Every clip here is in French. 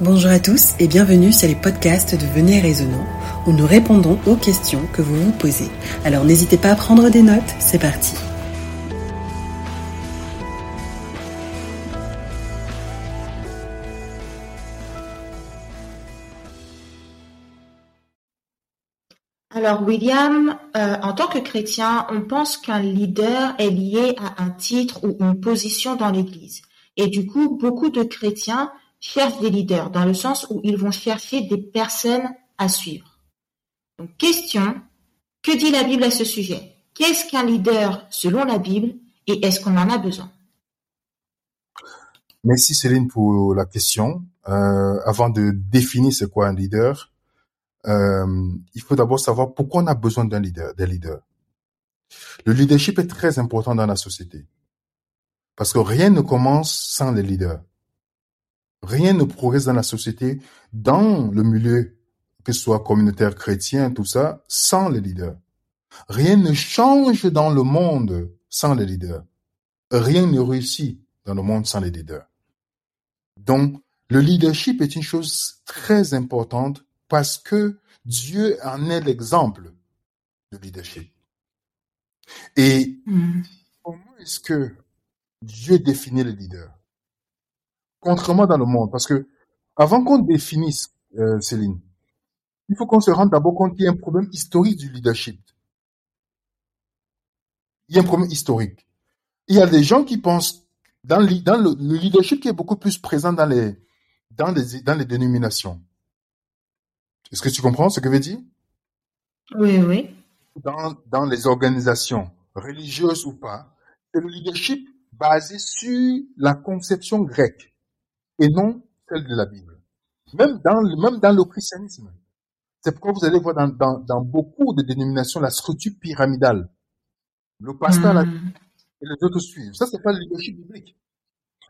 Bonjour à tous et bienvenue sur les podcasts de Venez Raisonnant où nous répondons aux questions que vous vous posez. Alors n'hésitez pas à prendre des notes, c'est parti. Alors William, euh, en tant que chrétien, on pense qu'un leader est lié à un titre ou une position dans l'Église. Et du coup, beaucoup de chrétiens cherchent des leaders, dans le sens où ils vont chercher des personnes à suivre. Donc question, que dit la Bible à ce sujet? Qu'est-ce qu'un leader selon la Bible et est-ce qu'on en a besoin? Merci Céline pour la question. Euh, avant de définir ce qu'est un leader, euh, il faut d'abord savoir pourquoi on a besoin d'un leader, des leaders. Le leadership est très important dans la société. Parce que rien ne commence sans les leaders. Rien ne progresse dans la société, dans le milieu, que ce soit communautaire, chrétien, tout ça, sans les leaders. Rien ne change dans le monde sans les leaders. Rien ne réussit dans le monde sans les leaders. Donc, le leadership est une chose très importante parce que Dieu en est l'exemple de leadership. Et mm. comment est-ce que Dieu définit le leader Contrairement dans le monde, parce que avant qu'on définisse, euh, Céline, il faut qu'on se rende d'abord compte qu'il y a un problème historique du leadership. Il y a un problème historique. Il y a des gens qui pensent dans, dans le, leadership qui est beaucoup plus présent dans les, dans les, dans les dénominations. Est-ce que tu comprends ce que je veux dire? Oui, oui. Dans, dans les organisations, religieuses ou pas, c'est le leadership basé sur la conception grecque et non celle de la Bible. Même dans, même dans le christianisme. C'est pourquoi vous allez voir dans, dans, dans, beaucoup de dénominations la structure pyramidale. Le pasteur hmm. et les autres suivent. Ça, c'est pas le leadership biblique.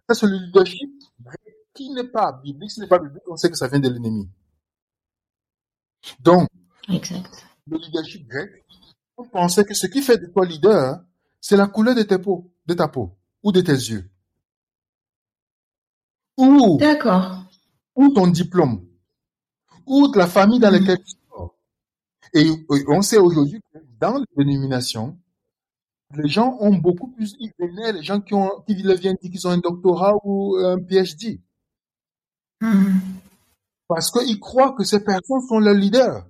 Ça, c'est le leadership qui n'est pas biblique. Ce n'est pas biblique, on sait que ça vient de l'ennemi. Donc, le leadership grec, on pensait que ce qui fait de toi leader, c'est la couleur de, tes peaux, de ta peau ou de tes yeux. Ou, D'accord. ou ton diplôme, ou de la famille dans laquelle tu sors? Et on sait aujourd'hui que dans les dénominations, les gens ont beaucoup plus, ils les gens qui ont, qui viennent dire qu'ils ont un doctorat ou un PhD. Hmm. Parce qu'ils croient que ces personnes sont leurs leaders.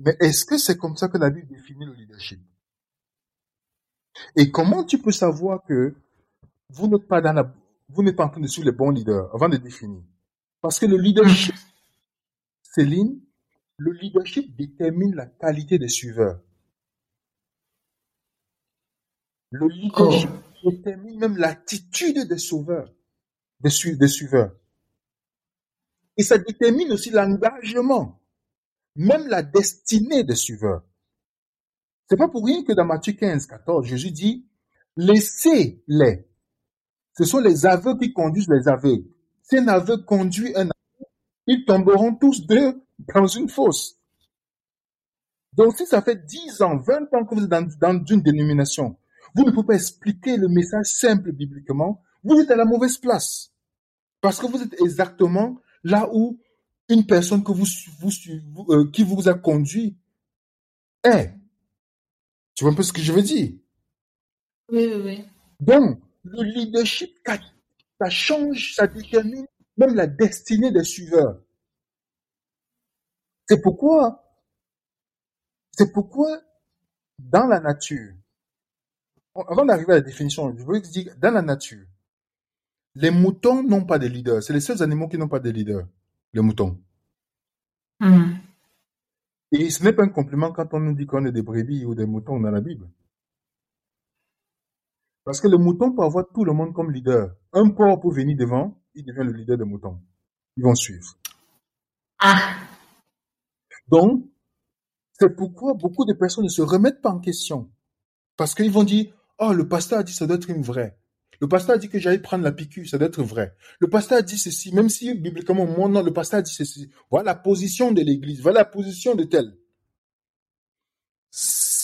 Mais est-ce que c'est comme ça que la Bible définit le leadership? Et comment tu peux savoir que vous n'êtes pas dans la, vous n'êtes pas en train de suivre les bons leaders avant de définir Parce que le leadership, Céline, le leadership détermine la qualité des suiveurs. Le leadership oh. détermine même l'attitude des sauveurs, des suiveurs. Et ça détermine aussi l'engagement, même la destinée des suiveurs. C'est pas pour rien que dans Matthieu 15, 14, Jésus dit, laissez-les. Ce sont les aveugles qui conduisent les aveugles. Si un aveugle conduit un aveugle, ils tomberont tous deux dans une fosse. Donc si ça fait 10 ans, 20 ans que vous êtes dans, dans une dénomination, vous ne pouvez pas expliquer le message simple bibliquement, vous êtes à la mauvaise place. Parce que vous êtes exactement là où une personne que vous, vous, euh, qui vous a conduit est. Tu vois un peu ce que je veux dire? Oui, oui, oui. Donc, le leadership, ça change, ça détermine même la destinée des suiveurs. C'est pourquoi, c'est pourquoi, dans la nature, avant d'arriver à la définition, je veux dire, dans la nature, les moutons n'ont pas de leader. C'est les seuls animaux qui n'ont pas de leader, les moutons. Hmm. Et ce n'est pas un compliment quand on nous dit qu'on est des brebis ou des moutons dans la Bible. Parce que le mouton peut avoir tout le monde comme leader. Un porc peut venir devant, il devient le leader des moutons. Ils vont suivre. Ah. Donc, c'est pourquoi beaucoup de personnes ne se remettent pas en question. Parce qu'ils vont dire, oh, le pasteur a dit ça doit être une vraie. Le pasteur a dit que j'allais prendre la piqûre, ça doit être vrai. Le pasteur a dit ceci, même si bibliquement mon nom, le pasteur a dit ceci. Voilà la position de l'église, voilà la position de tel.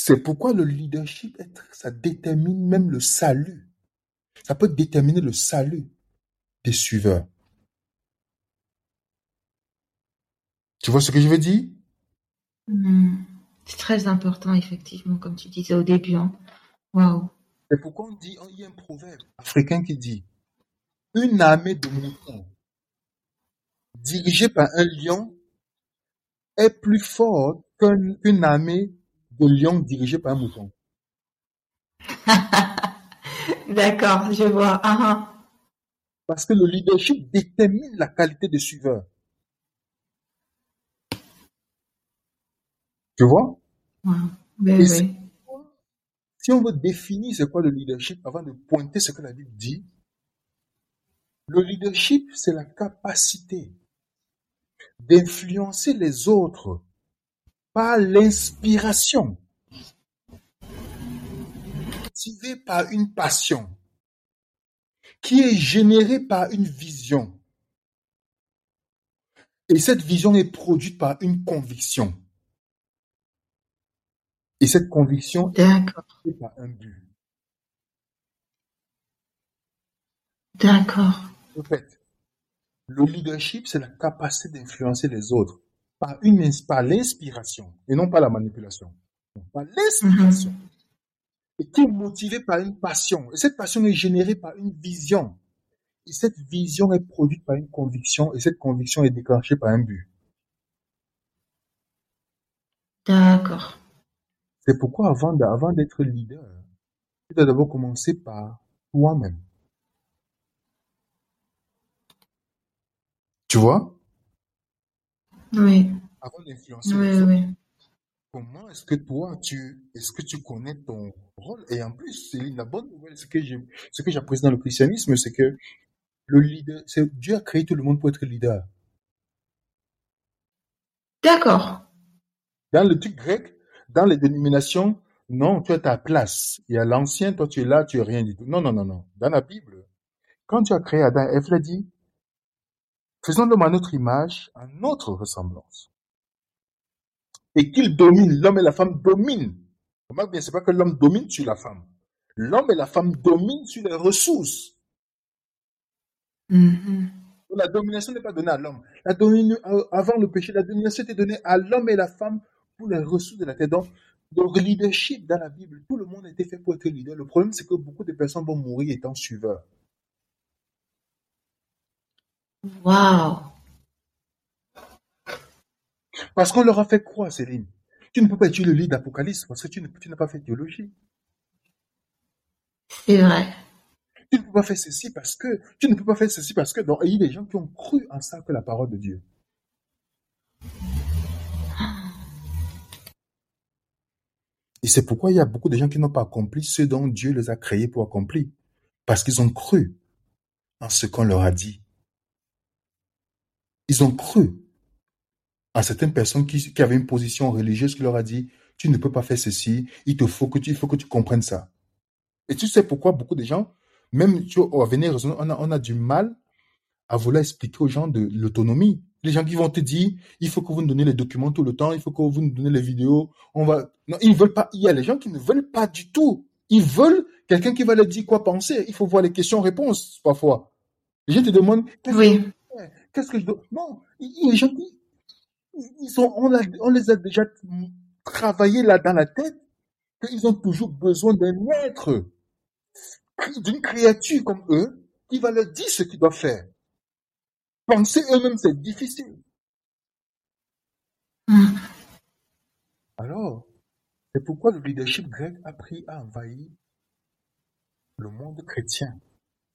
C'est pourquoi le leadership, ça détermine même le salut. Ça peut déterminer le salut des suiveurs. Tu vois ce que je veux dire? Hmm. C'est très important, effectivement, comme tu disais au début. Hein. Waouh. C'est pourquoi on dit, il y a un proverbe africain qui dit, une armée de moutons dirigée par un lion est plus forte qu'un- qu'une armée de lions dirigée par un mouton. D'accord, je vois. Ah, ah. Parce que le leadership détermine la qualité des suiveurs. Tu vois? Oui. pourquoi, si on veut définir c'est quoi le leadership avant de pointer ce que la Bible dit, le leadership, c'est la capacité d'influencer les autres par l'inspiration, motivé par une passion, qui est générée par une vision. Et cette vision est produite par une conviction. Et cette conviction est par un but. d'accord. En fait, le leadership, c'est la capacité d'influencer les autres par une ins- par l'inspiration et non par la manipulation. Donc, Par l'inspiration. Mhm. Et qui est motivé par une passion. Et cette passion est générée par une vision. Et cette vision est produite par une conviction et cette conviction est déclenchée par un but. D'accord. C'est pourquoi avant de- avant d'être leader, tu dois d'abord commencer par toi-même. Tu vois? Oui, Avant d'influencer oui, les oui. Comment est-ce que toi, tu, est-ce que tu connais ton rôle? Et en plus, c'est la bonne nouvelle, ce que j'ai, ce que j'apprécie dans le christianisme, c'est que le leader, c'est, Dieu a créé tout le monde pour être leader. D'accord. Dans le truc grec, dans les dénominations, non, tu as ta place. Il y a l'ancien, toi tu es là, tu es rien du tout. Non, non, non, non. Dans la Bible, quand tu as créé Adam il a dit, faisons l'homme à notre image, à notre ressemblance. Et qu'il domine, l'homme et la femme dominent. Remarque bien, c'est pas que l'homme domine sur la femme. L'homme et la femme dominent sur les ressources. Mhm. La domination n'est pas donnée à l'homme. La avant le péché, la domination était donnée à l'homme et la femme pour les ressources de la terre. Donc, donc, le leadership dans la Bible, tout le monde a été fait pour être leader. Le problème, c'est que beaucoup de personnes vont mourir étant suiveurs. Waouh. Parce qu'on leur a fait croire, Céline. Tu ne peux pas être le leader d'Apocalypse parce que tu n'as pas fait théologie. C'est vrai. Tu ne peux pas faire ceci parce que, tu ne peux pas faire ceci parce que, donc, il y a des gens qui ont cru en ça que la parole de Dieu. Et c'est pourquoi il y a beaucoup de gens qui n'ont pas accompli ce dont Dieu les a créés pour accomplir. Parce qu'ils ont cru en ce qu'on leur a dit. Ils ont cru en certaines personnes qui, qui avaient une position religieuse qui leur a dit, tu ne peux pas faire ceci, il te faut que tu, il faut que tu comprennes ça. Et tu sais pourquoi beaucoup de gens, même tu vois, à venir raisonner, on a, on a du mal à vouloir expliquer aux gens de l'autonomie. Les gens qui vont te dire, il faut que vous nous donniez les documents tout le temps, il faut que vous nous donniez les vidéos, on va, non, ils veulent pas, il y a les gens qui ne veulent pas du tout. Ils veulent quelqu'un qui va leur dire quoi penser. Il faut voir les questions-réponses, parfois. Les gens te demandent, Oui. Qu'est-ce que je dois, non, il gens qui, ils sont, on, on les a déjà travaillé là dans la tête, qu'ils ont toujours besoin d'un être, d'une créature comme eux, qui va leur dire ce qu'ils doivent faire. Penser eux-mêmes, c'est difficile. Mhm. Alors, c'est pourquoi le leadership grec a pris à envahir le monde chrétien.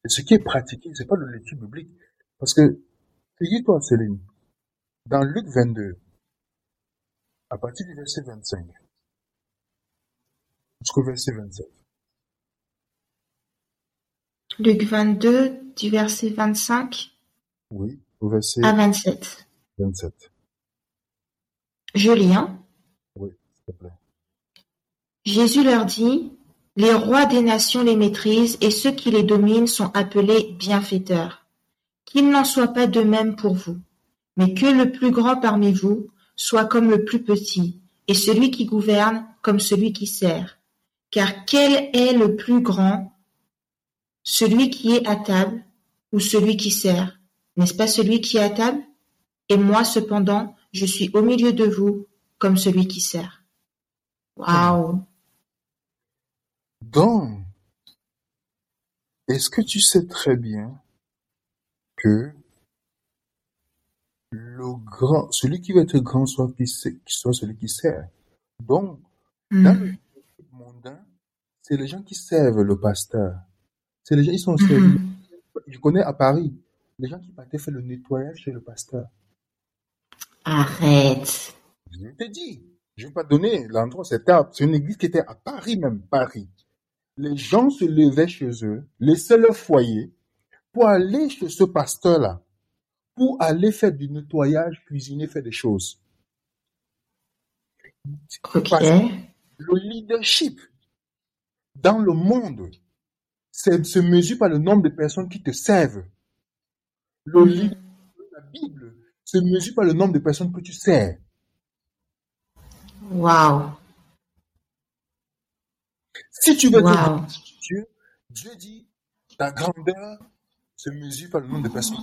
Et ce qui est pratiqué, c'est pas le lecture biblique. Parce que, figure-toi, Céline, dans Luc 22, à partir du verset 25, jusqu'au verset 27, Luc 22, du verset 25 oui, au verset à 27. 27, Je lis, hein. oui, s'il te plaît. Jésus leur dit, Les rois des nations les maîtrisent et ceux qui les dominent sont appelés bienfaiteurs. Qu'il n'en soit pas de même pour vous, mais que le plus grand parmi vous soit comme le plus petit, et celui qui gouverne comme celui qui sert. Car quel est le plus grand? Celui qui est à table ou celui qui sert? N'est-ce pas celui qui est à table? Et moi cependant, je suis au milieu de vous comme celui qui sert. Waouh. Donc, est-ce que tu sais très bien que le grand, celui qui va être grand soit, qui, soit celui qui sert. Donc, dans le Mm. mondain, c'est les gens qui servent le pasteur. C'est les gens, ils sont servis. Mhm. Je connais à Paris, les gens qui partaient faire le nettoyage chez le pasteur. Arrête. Je te dis, je vais pas donner l'endroit, c'était une église qui était à Paris même, Paris. Les gens se levaient chez eux, laissaient leur foyer pour aller chez ce pasteur-là, pour aller faire du nettoyage, cuisiner, faire des choses. Le leadership dans le monde se mesure par le nombre de personnes qui te servent. Le Mhm. leadership de la Bible se mesure par le nombre de personnes que tu sers. Waouh. Si tu veux dire Waouh. Dieu, Dieu dit ta grandeur se mesure par le nombre de personnes.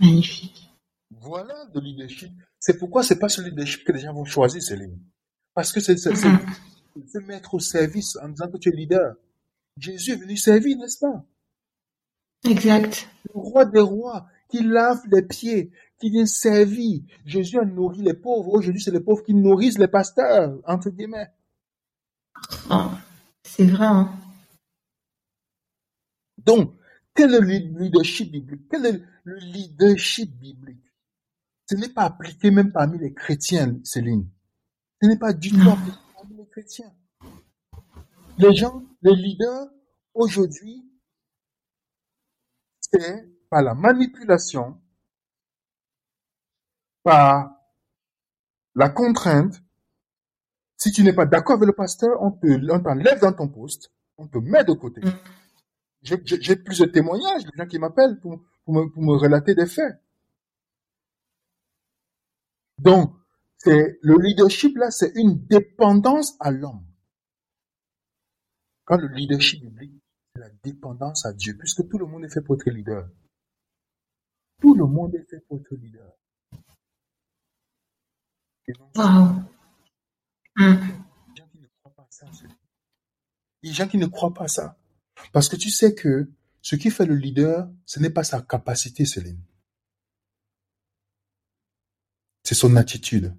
Magnifique. Voilà le leadership. C'est pourquoi c'est pas ce leadership que les gens vont choisir, Céline. Parce que c'est Mhm. se mettre au service en disant que tu es leader. Jésus est venu servir, n'est-ce pas? Exact. Le roi des rois, qui lave les pieds, qui vient servir. Jésus a nourri les pauvres. Aujourd'hui, c'est les pauvres qui nourrissent les pasteurs, entre guillemets. Oh, c'est vrai, hein. Donc, quel est le leadership biblique? Quel est le leadership biblique? Ce n'est pas appliqué même parmi les chrétiens, Céline. Ce n'est pas du tout Non. appliqué parmi les chrétiens. Les gens, les leaders, aujourd'hui, c'est par la manipulation, par la contrainte. Si tu n'es pas d'accord avec le pasteur, on te, t'enlève dans ton poste, on te met de côté. Mm. J'ai j'ai plusieurs témoignages de gens qui m'appellent pour, pour, me, pour me relater des faits. Donc, c'est le leadership là, c'est une dépendance à l'homme. Quand le leadership biblique, c'est la dépendance à Dieu, puisque tout le monde est fait pour être leader. Tout le monde est fait pour être leader. Mm. Les gens qui ne croient pas à ça, c'est- les gens qui ne croient pas à ça. Parce que tu sais que ce qui fait le leader, ce n'est pas sa capacité, Céline. C'est son attitude.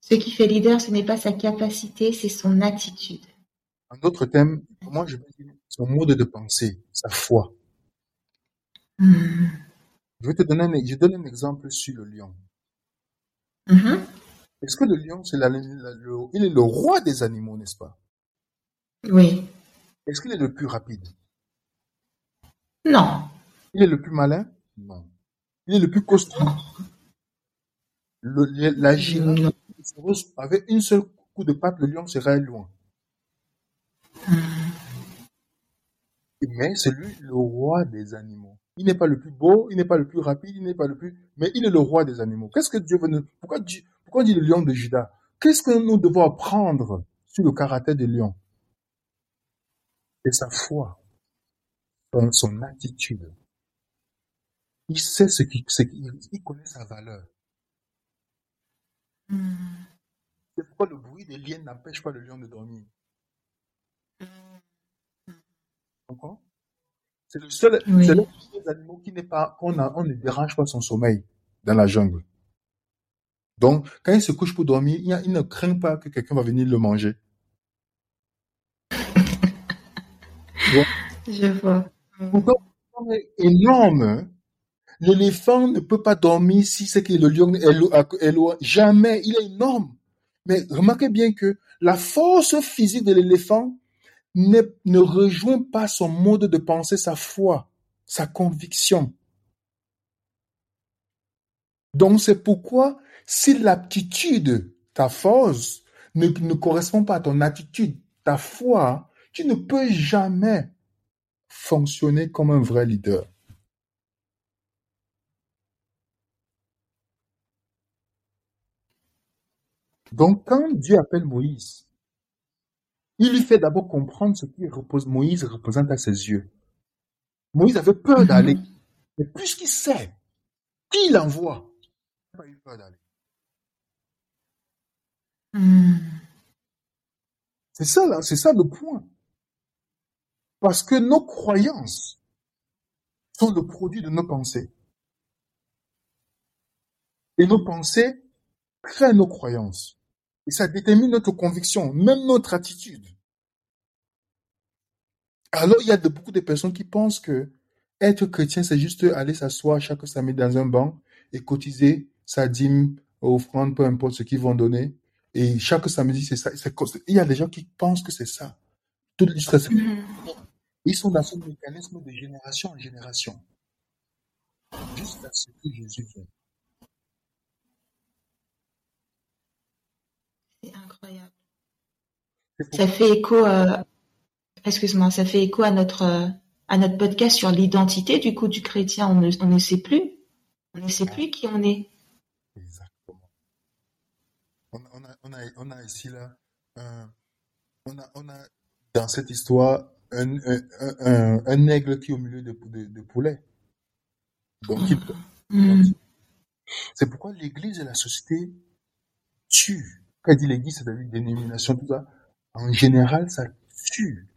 Ce qui fait leader, ce n'est pas sa capacité, c'est son attitude. En d'autres termes, moi je veux dire son mode de pensée, sa foi. Mm. Je vais te donner un, je donne un exemple sur le lion. Mhm. Est-ce que le lion, c'est la, la- le, il est le roi des animaux, n'est-ce pas? Oui. Est-ce qu'il est le plus rapide? Non. Il est le plus malin? Non. Il est le plus costaud? Le, la girafe, avec une seule coup de patte, le lion serait loin. Mm. Mais c'est lui le roi des animaux. Il n'est pas le plus beau, il n'est pas le plus rapide, il n'est pas le plus, mais il est le roi des animaux. Qu'est-ce que Dieu veut nous, pourquoi Dieu, on dit le lion de Judas? Qu'est-ce que nous devons apprendre sur le caractère du lion? C'est sa foi, son, son attitude. Il sait ce qu'il, il connaît sa valeur. Mm. C'est pourquoi le bruit des liens n'empêche pas le lion de dormir. Comprends? C'est le seul, Oui. c'est qui n'est pas, qu'on a- on ne dérange pas son sommeil dans la jungle. Donc, quand il se couche pour dormir, il, y a- il ne craint pas que quelqu'un va venir le manger. Je vois. L'éléphant est énorme. L'éléphant ne peut pas dormir si c'est que le lion est lo- est loin. Jamais. Il est énorme. Mais remarquez bien que la force physique de l'éléphant ne, ne rejoint pas son mode de pensée, sa foi, sa conviction. Donc c'est pourquoi si l'aptitude, ta force, ne, ne correspond pas à ton attitude, ta foi, tu ne peux jamais fonctionner comme un vrai leader. Donc quand Dieu appelle Moïse, Il lui fait d'abord comprendre ce que repose, Moïse représente à ses yeux. Moïse avait peur d'aller. Mhm. Mais puisqu'il sait qui l'envoie, il n'a pas eu peur d'aller. Mhm. C'est ça, là, c'est ça le point. Parce que nos croyances sont le produit de nos pensées. Et nos pensées créent nos croyances. Et ça détermine notre conviction, même notre attitude. Alors, il y a de, beaucoup de personnes qui pensent que être chrétien, c'est juste aller s'asseoir chaque samedi dans un banc et cotiser sa dîme, offrande, peu importe ce qu'ils vont donner. Et chaque samedi, c'est ça. Il y a des gens qui pensent que c'est ça. Tout jusqu'à ce- Mhm. Ils sont dans ce mécanisme de génération en génération. Jusqu'à ce que Jésus vienne. C'est incroyable. Ça fait écho, euh, excuse-moi, ça fait écho à notre, à notre podcast sur l'identité du coup du chrétien. On ne, on ne sait plus. On ne sait plus qui on est. On, on a, on, a, on a ici là, un- on, a, on a dans cette histoire un, un, un, un- aigle qui est au milieu de, de, de poulets. Donc, Mhm. c'est pourquoi l'Église et la société tuent. Quand dit l'Église, c'est-à-dire dénomination, tout ça, en général, ça tue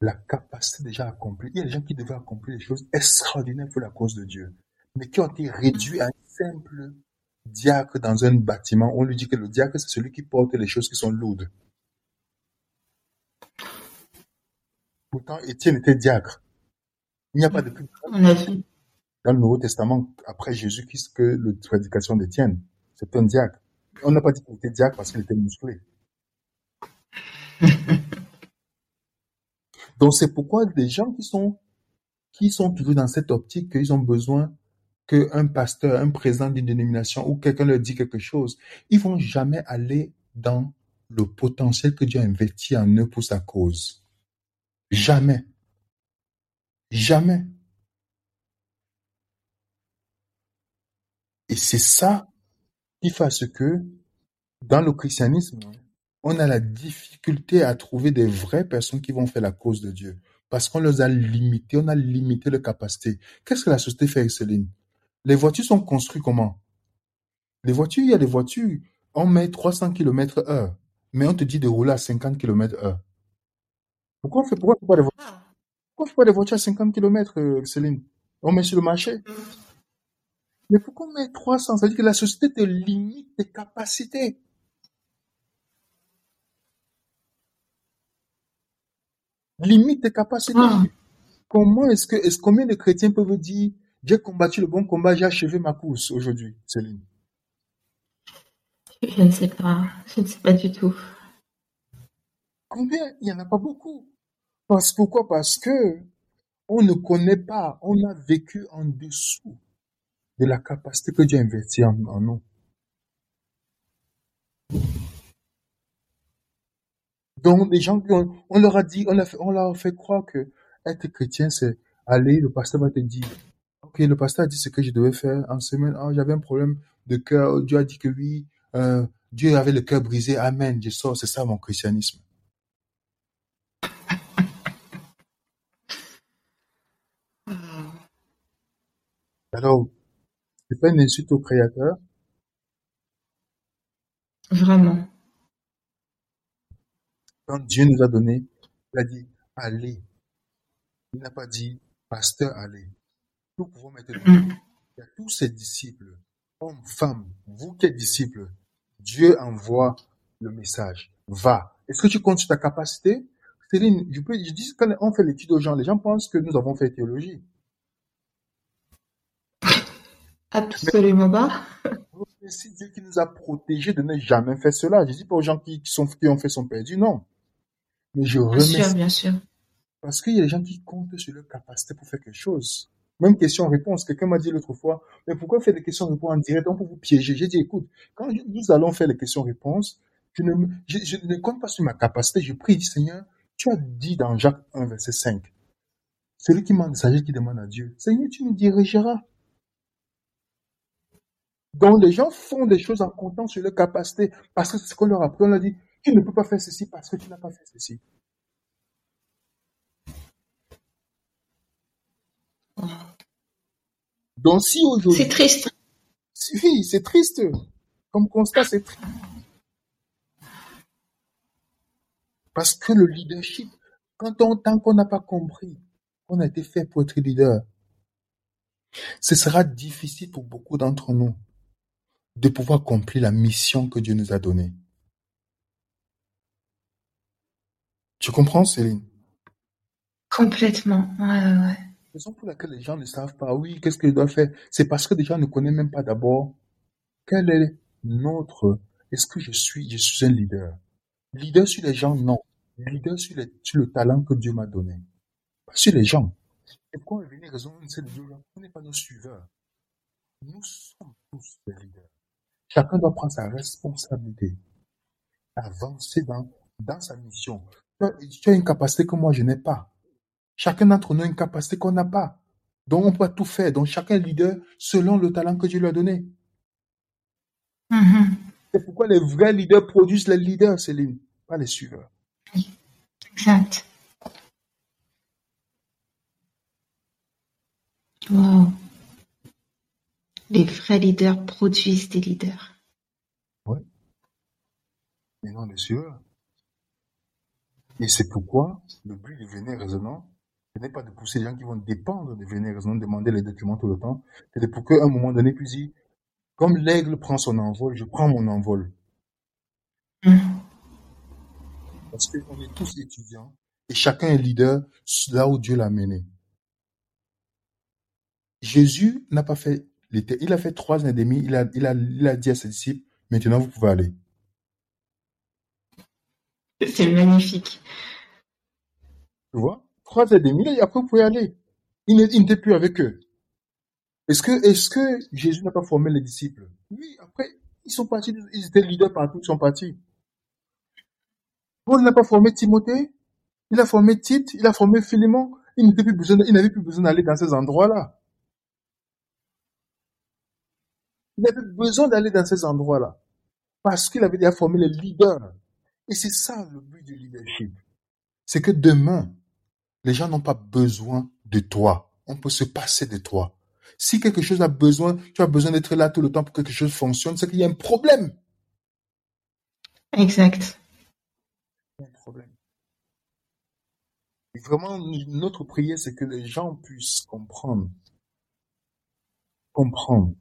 la capacité déjà accomplie. Il y a des gens qui devaient accomplir des choses extraordinaires pour la cause de Dieu, mais qui ont été réduits à un simple diacre dans un bâtiment. On lui dit que le diacre, c'est celui qui porte les choses qui sont lourdes. Pourtant, Étienne était diacre. Il n'y a pas de dans le Nouveau Testament, après Jésus-Christ, que la prédication d'Étienne. C'est un diacre. On n'a pas dit qu'il était diacre parce qu'il était musclé. Donc c'est pourquoi des gens qui sont qui sont toujours dans cette optique qu'ils ont besoin qu'un pasteur, un président d'une dénomination ou quelqu'un leur dit quelque chose, ils vont jamais aller dans le potentiel que Dieu a investi en eux pour sa cause. Jamais. Jamais. Et c'est ça qui fait que dans le christianisme, on a la difficulté à trouver des vraies personnes qui vont faire la cause de Dieu. Parce qu'on les a limités, on a limité leur capacité. Qu'est-ce que la société fait avec Céline? Les voitures sont construites comment? Les voitures, il y a des voitures, on met 300 km heure, mais on te dit de rouler à 50 km heure. Pourquoi on fait, pourquoi on fait pas des voitures, Ah. pourquoi on fait pas des voitures à 50 km, Céline? On met sur le marché. Mais pourquoi on met 300 Ça veut dire que la société te limite tes capacités. Limite tes capacités. Ah. Comment est-ce que, est-ce combien de chrétiens peuvent dire, j'ai combattu le bon combat, j'ai achevé ma course aujourd'hui, Céline? Je ne sais pas. Je ne sais pas du tout. Combien? Il n'y en a pas beaucoup. Parce, pourquoi? Parce que on ne connaît pas, on a vécu en dessous de la capacité que Dieu a investie en, en nous. Donc, les gens, qui ont- on leur a dit, on, a fait- on leur a fait croire que être chrétien, c'est aller, le pasteur va te dire, ok, le pasteur a dit ce que je devais faire en semaine, ah, j'avais un problème de cœur, Dieu a dit que oui, euh, Dieu avait le cœur brisé, amen, je sors, c'est ça mon christianisme. Ah. Alors, c'est pas une insulte au créateur, Vraiment. quand Dieu nous a donné, il a dit, allez. Il n'a pas dit, pasteur, allez. Nous pouvons Mm. Il y a tous ses disciples, hommes, femmes, vous qui êtes disciples, Dieu envoie le message. Va. Est-ce que tu comptes sur ta capacité? Céline, je peux, je dis, quand on fait l'étude aux gens, les gens pensent que nous avons fait théologie. Absolument pas. C'est Dieu qui nous a protégés de ne jamais faire cela. Je dis pas aux gens qui, qui sont, qui ont fait son perdu, non. Mais je Bien sûr, remercie bien sûr. parce qu'il y a des gens qui comptent sur leur capacité pour faire quelque chose. Même question-réponse. Quelqu'un m'a dit l'autre fois, mais pourquoi faire des questions-réponses en direct? On peut vous piéger. J'ai dit, écoute, quand nous allons faire les questions-réponses, je ne, compte pas sur ma capacité. Je prie, Seigneur, tu as dit dans Jacques 1, verset 5, celui qui manque de qui demande à Dieu, Seigneur, tu nous dirigeras. Donc les gens font des choses en comptant sur leur capacité parce que c'est ce qu'on leur a appris. On leur dit, tu ne peux pas faire ceci parce que tu n'as pas fait ceci. Donc si aujourd'hui... C'est triste. Oui, c'est triste. Comme constat, c'est triste. Parce que le leadership, quand on, tant qu'on n'a pas compris qu'on a été fait pour être leader, ce sera difficile pour beaucoup d'entre nous de pouvoir accomplir la mission que Dieu nous a donnée. Tu comprends, Céline? Complètement. Ouais, ouais. Raison pour laquelle les gens ne savent pas, oui, qu'est-ce qu'ils doivent faire, c'est parce que les gens ne connaissent même pas d'abord quel est notre, est-ce que je suis, je suis un leader? Leader sur les gens, non. Leader sur, le talent que Dieu m'a donné. Pas sur les gens. Et pourquoi venir raison c'est de On n'est pas nos suiveurs. Nous sommes tous des leaders. Chacun doit prendre sa responsabilité. Avancer dans, dans sa mission. Tu as une capacité que moi je n'ai pas. Chacun d'entre nous a une capacité qu'on n'a pas. Donc on peut tout faire. Donc chacun est leader selon le talent que Dieu lui a donné. Mhm. C'est pourquoi les vrais leaders produisent les leaders, Céline, pas les suiveurs. Exact. Wow. Les vrais leaders produisent des leaders. Oui. Mais non les suiveurs. Et c'est pourquoi le but de venir raisonnant, ce n'est pas de pousser les gens qui vont dépendre de venir raisonnant, demander les documents tout le temps, c'est pour qu'à un moment donné, puis dire, comme l'aigle prend son envol, je prends mon envol. Mhm. Parce qu'on est tous étudiants et chacun est leader là où Dieu l'a mené. Jésus n'a pas fait l'été. Il a fait trois ans et demi. Il a, il a, il a dit à ses disciples, maintenant vous pouvez aller. C'est magnifique. Tu vois? Ans et demi, et après vous pouvez aller. Il n'était plus avec eux. Est-ce que, est-ce que Jésus n'a pas formé les disciples? Oui, après, ils sont partis, ils étaient leaders partout, ils sont partis. Paul n'a pas formé Timothée, il a formé Tite, il a formé Philémon. Il n'était plus besoin, n'avait besoin d'aller dans ces endroits-là. Il n'avait plus besoin d'aller dans ces endroits-là. Parce qu'il avait déjà formé les leaders. Et c'est ça le but du leadership. C'est que demain, les gens n'ont pas besoin de toi. On peut se passer de toi. Si quelque chose a besoin, tu as besoin d'être là tout le temps pour que quelque chose fonctionne, c'est qu'il y a un problème. Exact. Il y a un problème. Et vraiment, notre prière, c'est que les gens puissent comprendre, comprendre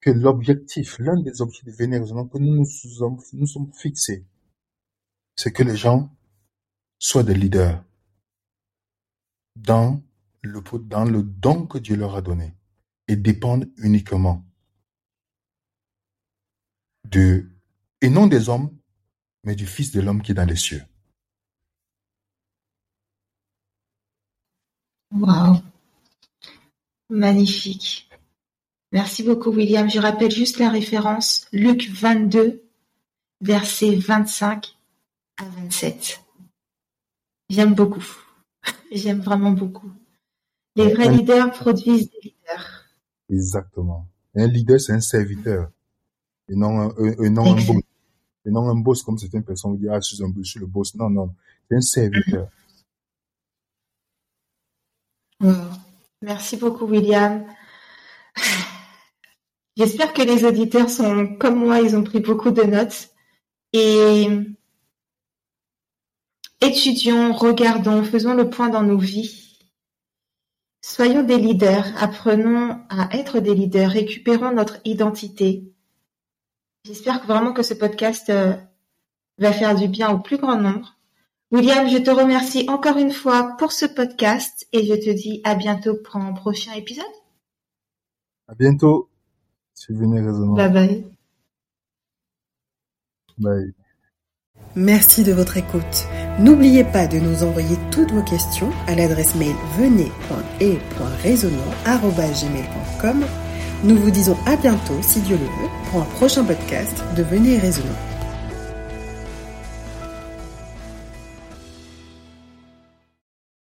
que l'objectif, l'un des objectifs de raisonnant que nous nous sommes, nous sommes fixés, c'est que les gens soient des leaders dans le, don que Dieu leur a donné et dépendent uniquement de, et non des hommes, mais du Fils de l'homme qui est dans les cieux. Wow. Magnifique. Merci beaucoup, William. Je rappelle juste la référence, Luc 22, versets 25 à 27. J'aime beaucoup. J'aime vraiment beaucoup. Les vrais leaders produisent des leaders. Exactement. Un leader, c'est un serviteur. Et non un, un- et non un Exact. boss. Et non un boss comme certaines personnes vous disent, ah, je suis, un, je suis le boss. Non, non. C'est un serviteur. Wow. Merci beaucoup, William. J'espère que les auditeurs sont comme moi, ils ont pris beaucoup de notes. Et étudions, regardons, faisons le point dans nos vies. Soyons des leaders, apprenons à être des leaders, récupérons notre identité. J'espère vraiment que ce podcast euh, va faire du bien au plus grand nombre. William, je te remercie encore une fois pour ce podcast et je te dis à bientôt pour un prochain épisode. À bientôt. Si vous venez raisonnant. Bye bye. Bye. Merci de votre écoute. N'oubliez pas de nous envoyer toutes vos questions à l'adresse mail venez.et.raisonnant.gmail.com. Nous vous disons à bientôt, si Dieu le veut, pour un prochain podcast de Venez Raisonnant.